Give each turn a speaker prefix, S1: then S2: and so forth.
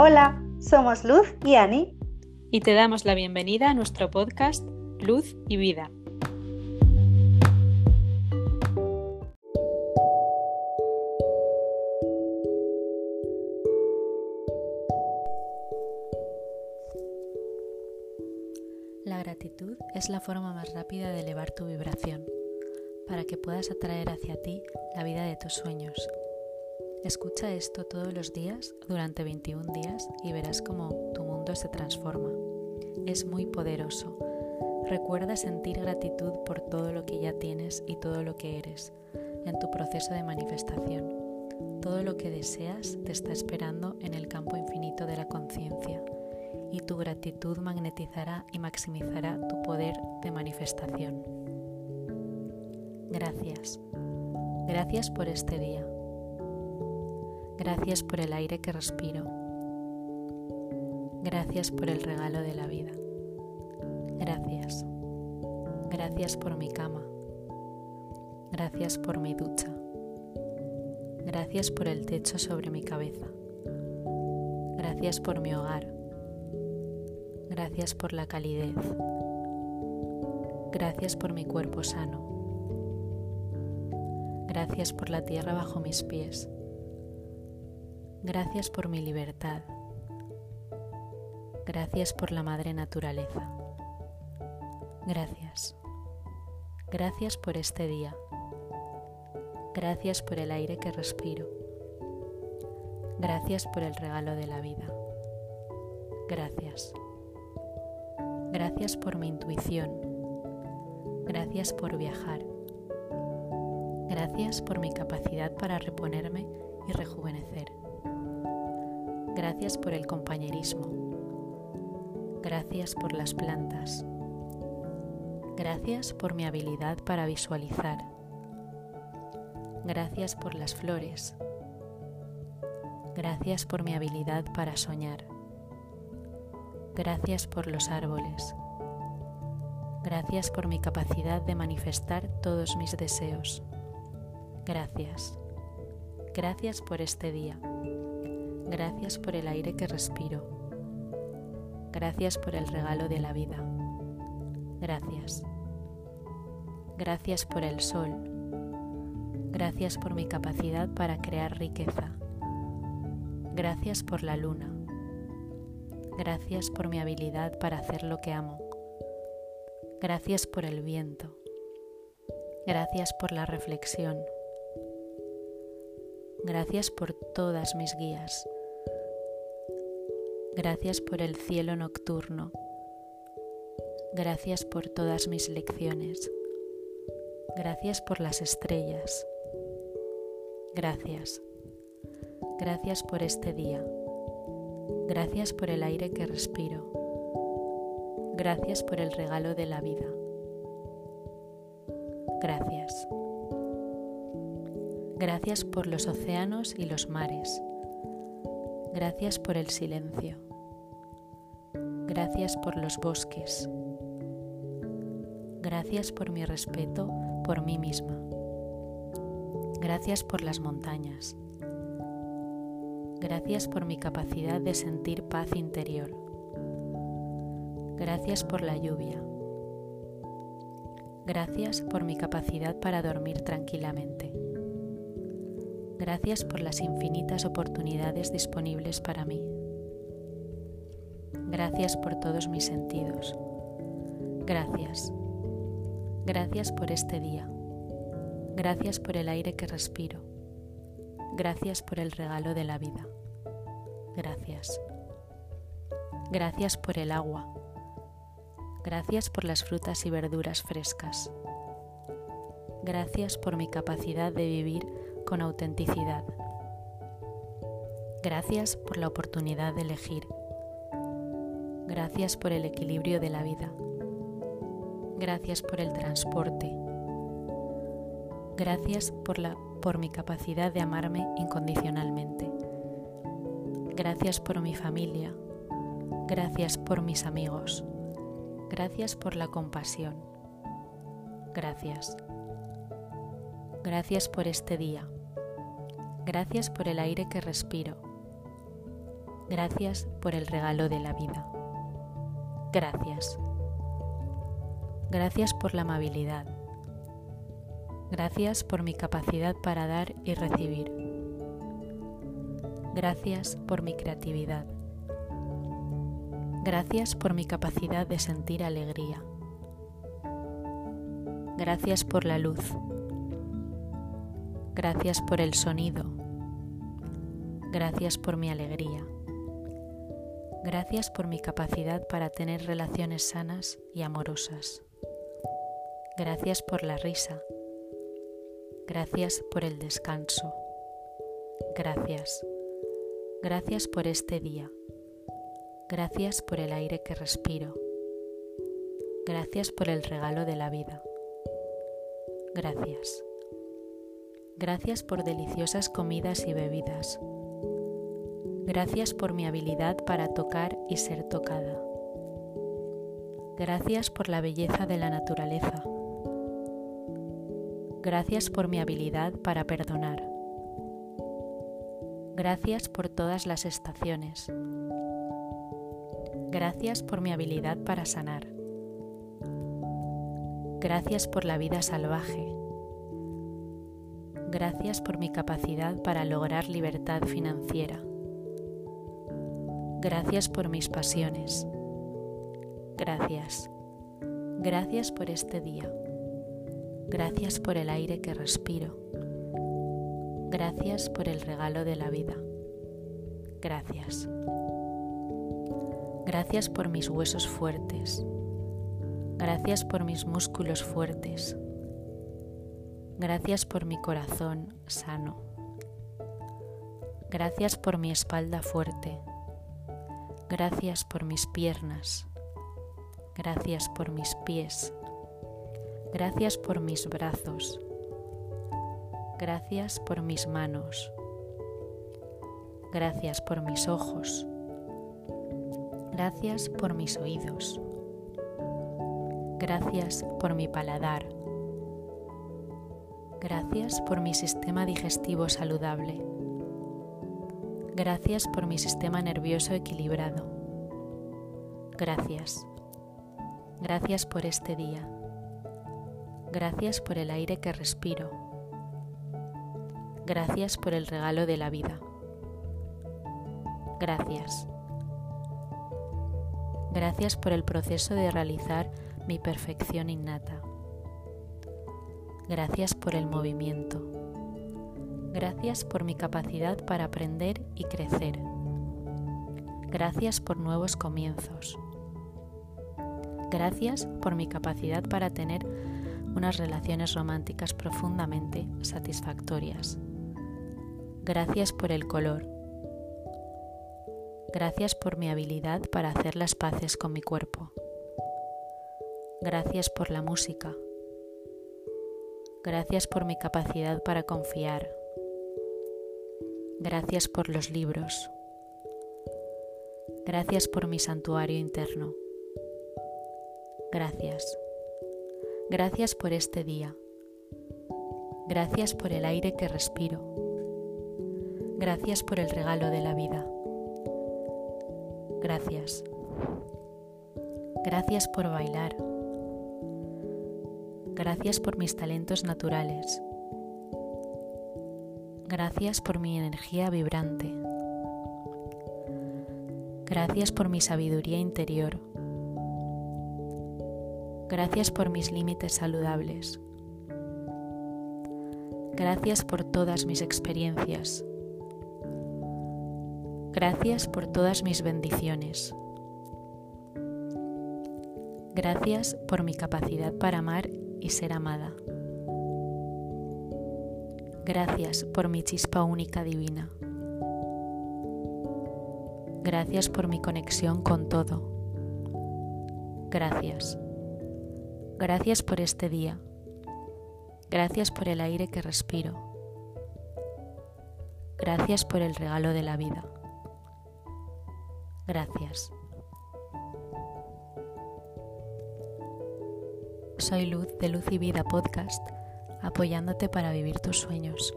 S1: Hola, somos Luz y Ani.
S2: Y te damos la bienvenida a nuestro podcast Luz y Vida. La gratitud es la forma más rápida de elevar tu vibración para que puedas atraer hacia ti la vida de tus sueños Escucha esto todos los días durante 21 días y verás cómo tu mundo se transforma. Es muy poderoso. Recuerda sentir gratitud por todo lo que ya tienes y todo lo que eres en tu proceso de manifestación. Todo lo que deseas te está esperando en el campo infinito de la conciencia y tu gratitud magnetizará y maximizará tu poder de manifestación. Gracias. Gracias por este día. Gracias por el aire que respiro. Gracias por el regalo de la vida. Gracias. Gracias por mi cama. Gracias por mi ducha. Gracias por el techo sobre mi cabeza. Gracias por mi hogar. Gracias por la calidez. Gracias por mi cuerpo sano. Gracias por la tierra bajo mis pies. Gracias por mi libertad. Gracias por la madre naturaleza. Gracias. Gracias por este día. Gracias por el aire que respiro. Gracias por el regalo de la vida. Gracias. Gracias por mi intuición. Gracias por viajar. Gracias por mi capacidad para reponerme y rejuvenecer. Gracias por el compañerismo. Gracias por las plantas. Gracias por mi habilidad para visualizar. Gracias por las flores. Gracias por mi habilidad para soñar. Gracias por los árboles. Gracias por mi capacidad de manifestar todos mis deseos. Gracias. Gracias por este día. Gracias por el aire que respiro. Gracias por el regalo de la vida. Gracias. Gracias por el sol. Gracias por mi capacidad para crear riqueza. Gracias por la luna. Gracias por mi habilidad para hacer lo que amo. Gracias por el viento. Gracias por la reflexión. Gracias por todas mis guías. Gracias por el cielo nocturno. Gracias por todas mis lecciones. Gracias por las estrellas. Gracias. Gracias por este día. Gracias por el aire que respiro. Gracias por el regalo de la vida. Gracias. Gracias por los océanos y los mares. Gracias por el silencio. Gracias por los bosques. Gracias por mi respeto por mí misma. Gracias por las montañas. Gracias por mi capacidad de sentir paz interior. Gracias por la lluvia. Gracias por mi capacidad para dormir tranquilamente. Gracias por las infinitas oportunidades disponibles para mí. Gracias por todos mis sentidos. Gracias. Gracias por este día. Gracias por el aire que respiro. Gracias por el regalo de la vida. Gracias. Gracias por el agua. Gracias por las frutas y verduras frescas. Gracias por mi capacidad de vivir con autenticidad. Gracias por la oportunidad de elegir. Gracias por el equilibrio de la vida. Gracias por el transporte. Gracias por, la, por mi capacidad de amarme incondicionalmente. Gracias por mi familia. Gracias por mis amigos. Gracias por la compasión. Gracias. Gracias por este día. Gracias por el aire que respiro. Gracias por el regalo de la vida. Gracias. Gracias por la amabilidad. Gracias por mi capacidad para dar y recibir. Gracias por mi creatividad. Gracias por mi capacidad de sentir alegría. Gracias por la luz. Gracias por el sonido. Gracias por mi alegría. Gracias por mi capacidad para tener relaciones sanas y amorosas. Gracias por la risa. Gracias por el descanso. Gracias. Gracias por este día. Gracias por el aire que respiro. Gracias por el regalo de la vida. Gracias. Gracias por deliciosas comidas y bebidas. Gracias por mi habilidad para tocar y ser tocada. Gracias por la belleza de la naturaleza. Gracias por mi habilidad para perdonar. Gracias por todas las estaciones. Gracias por mi habilidad para sanar. Gracias por la vida salvaje. Gracias por mi capacidad para lograr libertad financiera. Gracias por mis pasiones. Gracias. Gracias por este día. Gracias por el aire que respiro. Gracias por el regalo de la vida. Gracias. Gracias por mis huesos fuertes. Gracias por mis músculos fuertes. Gracias por mi corazón sano. Gracias por mi espalda fuerte. Gracias por mis piernas. Gracias por mis pies. Gracias por mis brazos. Gracias por mis manos. Gracias por mis ojos. Gracias por mis oídos. Gracias por mi paladar. Gracias por mi sistema digestivo saludable. Gracias por mi sistema nervioso equilibrado. Gracias. Gracias por este día. Gracias por el aire que respiro. Gracias por el regalo de la vida. Gracias. Gracias por el proceso de realizar mi perfección innata. Gracias por el movimiento. Gracias por mi capacidad para aprender y crecer. Gracias por nuevos comienzos. Gracias por mi capacidad para tener unas relaciones románticas profundamente satisfactorias. Gracias por el color. Gracias por mi habilidad para hacer las paces con mi cuerpo. Gracias por la música. Gracias por mi capacidad para confiar. Gracias por los libros. Gracias por mi santuario interno. Gracias. Gracias por este día. Gracias por el aire que respiro. Gracias por el regalo de la vida. Gracias. Gracias por bailar. Gracias por mis talentos naturales. Gracias por mi energía vibrante. Gracias por mi sabiduría interior. Gracias por mis límites saludables. Gracias por todas mis experiencias. Gracias por todas mis bendiciones. Gracias por mi capacidad para amar y ser amada. Gracias por mi chispa única divina. Gracias por mi conexión con todo. Gracias. Gracias por este día. Gracias por el aire que respiro. Gracias por el regalo de la vida. Gracias. Soy Luz de Luz y Vida Podcast, apoyándote para vivir tus sueños.